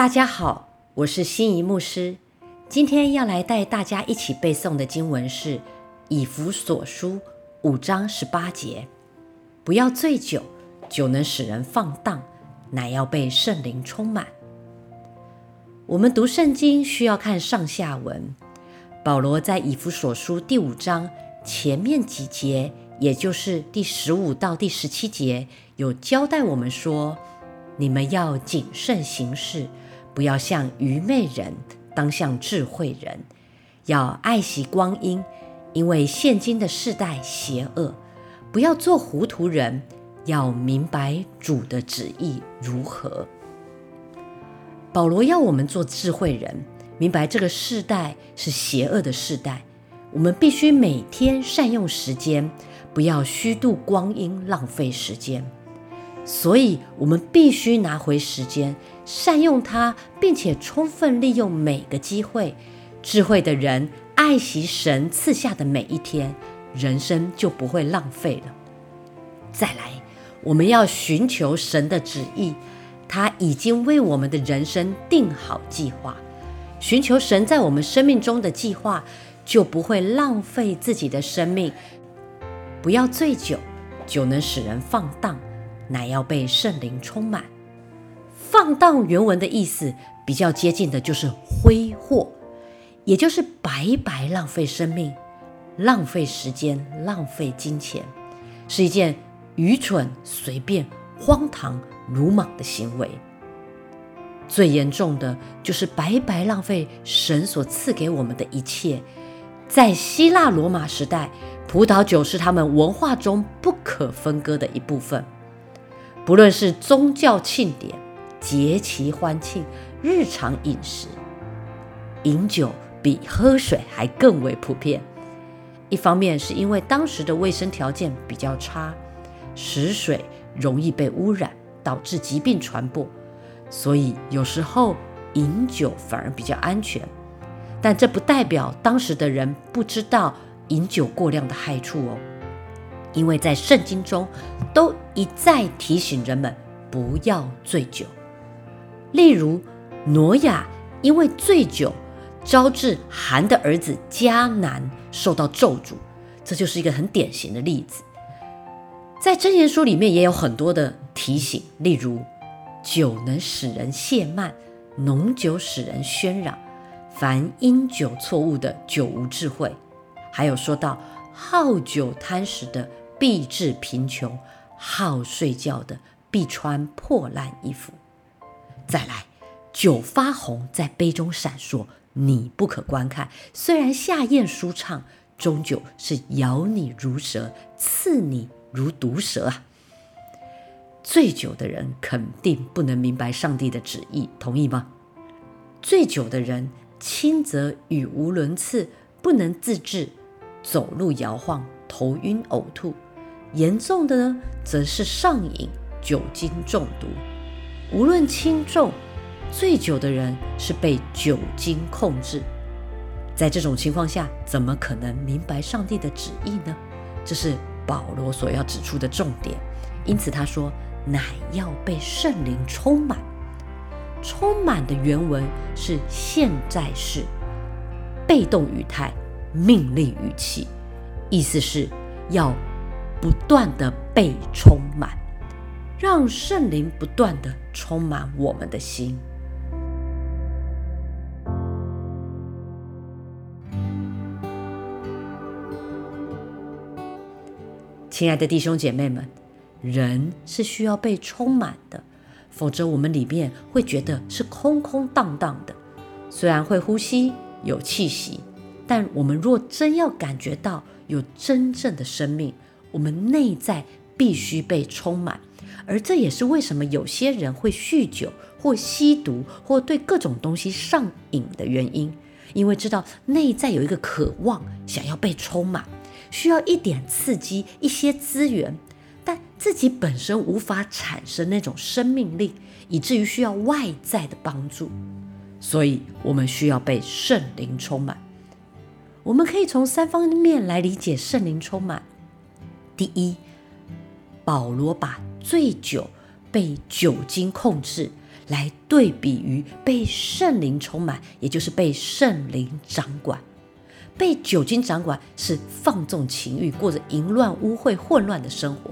大家好，我是心仪牧师。今天要来带大家一起背诵的经文是《以弗所书》五章十八节：“不要醉酒，酒能使人放荡，乃要被圣灵充满。”我们读圣经需要看上下文。保罗在《以弗所书》第五章前面几节，也就是第十五到第十七节，有交代我们说。你们要谨慎行事，不要像愚昧人，当像智慧人。要爱惜光阴，因为现今的世代邪恶。不要做糊涂人，要明白主的旨意如何。保罗要我们做智慧人，明白这个世代是邪恶的世代。我们必须每天善用时间，不要虚度光阴，浪费时间。所以，我们必须拿回时间，善用它，并且充分利用每个机会。智慧的人爱惜神赐下的每一天，人生就不会浪费了。再来，我们要寻求神的旨意，他已经为我们的人生定好计划。寻求神在我们生命中的计划，就不会浪费自己的生命。不要醉酒，酒能使人放荡。乃要被圣灵充满。放荡原文的意思比较接近的就是挥霍，也就是白白浪费生命、浪费时间、浪费金钱，是一件愚蠢、随便、荒唐、鲁莽的行为。最严重的就是白白浪费神所赐给我们的一切。在希腊罗马时代，葡萄酒是他们文化中不可分割的一部分。不论是宗教庆典、节期欢庆、日常饮食，饮酒比喝水还更为普遍。一方面是因为当时的卫生条件比较差，食水容易被污染，导致疾病传播，所以有时候饮酒反而比较安全。但这不代表当时的人不知道饮酒过量的害处哦。因为在圣经中都一再提醒人们不要醉酒，例如挪亚因为醉酒，招致韩的儿子迦南受到咒诅，这就是一个很典型的例子。在箴言书里面也有很多的提醒，例如酒能使人懈慢，浓酒使人喧嚷，凡因酒错误的酒无智慧，还有说到好酒贪食的。必致贫穷，好睡觉的必穿破烂衣服。再来，酒发红，在杯中闪烁，你不可观看。虽然下咽舒畅，终究是咬你如蛇，刺你如毒蛇啊！醉酒的人肯定不能明白上帝的旨意，同意吗？醉酒的人轻则语无伦次，不能自制，走路摇晃，头晕呕吐。严重的呢，则是上瘾、酒精中毒。无论轻重，醉酒的人是被酒精控制。在这种情况下，怎么可能明白上帝的旨意呢？这是保罗所要指出的重点。因此他说：“乃要被圣灵充满。”充满的原文是现在式，被动语态，命令语气，意思是要。不断的被充满，让圣灵不断的充满我们的心。亲爱的弟兄姐妹们，人是需要被充满的，否则我们里面会觉得是空空荡荡的。虽然会呼吸有气息，但我们若真要感觉到有真正的生命，我们内在必须被充满，而这也是为什么有些人会酗酒或吸毒或对各种东西上瘾的原因，因为知道内在有一个渴望想要被充满，需要一点刺激、一些资源，但自己本身无法产生那种生命力，以至于需要外在的帮助，所以我们需要被圣灵充满。我们可以从三方面来理解圣灵充满。第一，保罗把醉酒被酒精控制，来对比于被圣灵充满，也就是被圣灵掌管。被酒精掌管是放纵情欲，过着淫乱、污秽、混乱的生活；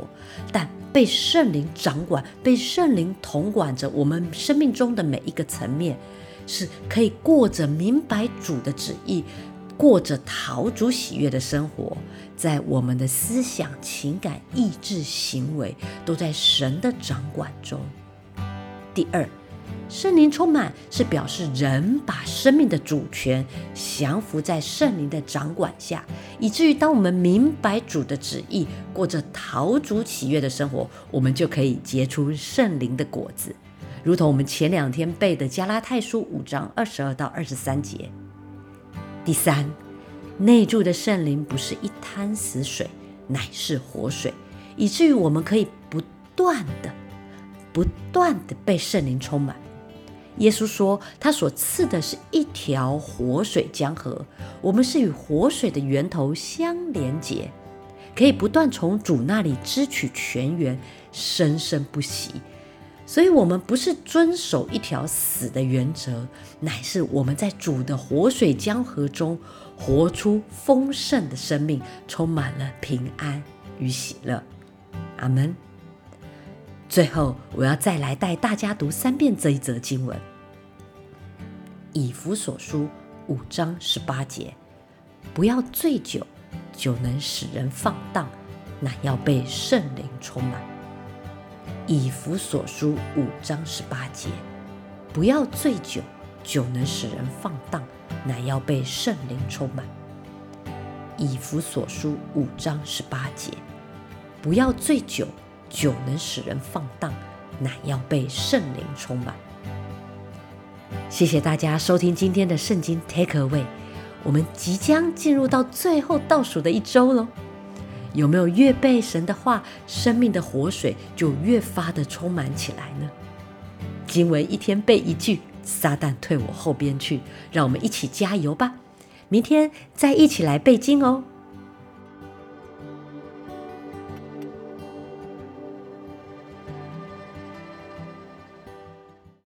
但被圣灵掌管，被圣灵统管着我们生命中的每一个层面，是可以过着明白主的旨意，过着陶主喜悦的生活。在我们的思想、情感、意志、行为，都在神的掌管中。第二。圣灵充满是表示人把生命的主权降服在圣灵的掌管下，以至于当我们明白主的旨意，过着陶主喜悦的生活，我们就可以结出圣灵的果子，如同我们前两天背的加拉太书五章二十二到二十三节。第三，内住的圣灵不是一滩死水，乃是活水，以至于我们可以不断的、不断的被圣灵充满。耶稣说：“他所赐的是一条活水江河，我们是与活水的源头相连结，可以不断从主那里支取泉源，生生不息。所以，我们不是遵守一条死的原则，乃是我们在主的活水江河中活出丰盛的生命，充满了平安与喜乐。”阿门。最后，我要再来带大家读三遍这一则经文，《以弗所书》五章十八节：“不要醉酒，酒能使人放荡，乃要被圣灵充满。”《以弗所书》五章十八节：“不要醉酒，酒能使人放荡，乃要被圣灵充满。”《以弗所书》五章十八节：“不要醉酒。”酒能使人放荡，乃要被圣灵充满。谢谢大家收听今天的圣经 Take Away。我们即将进入到最后倒数的一周喽。有没有越背神的话，生命的活水就越发的充满起来呢？经文一天背一句，撒旦退我后边去。让我们一起加油吧！明天再一起来背经哦。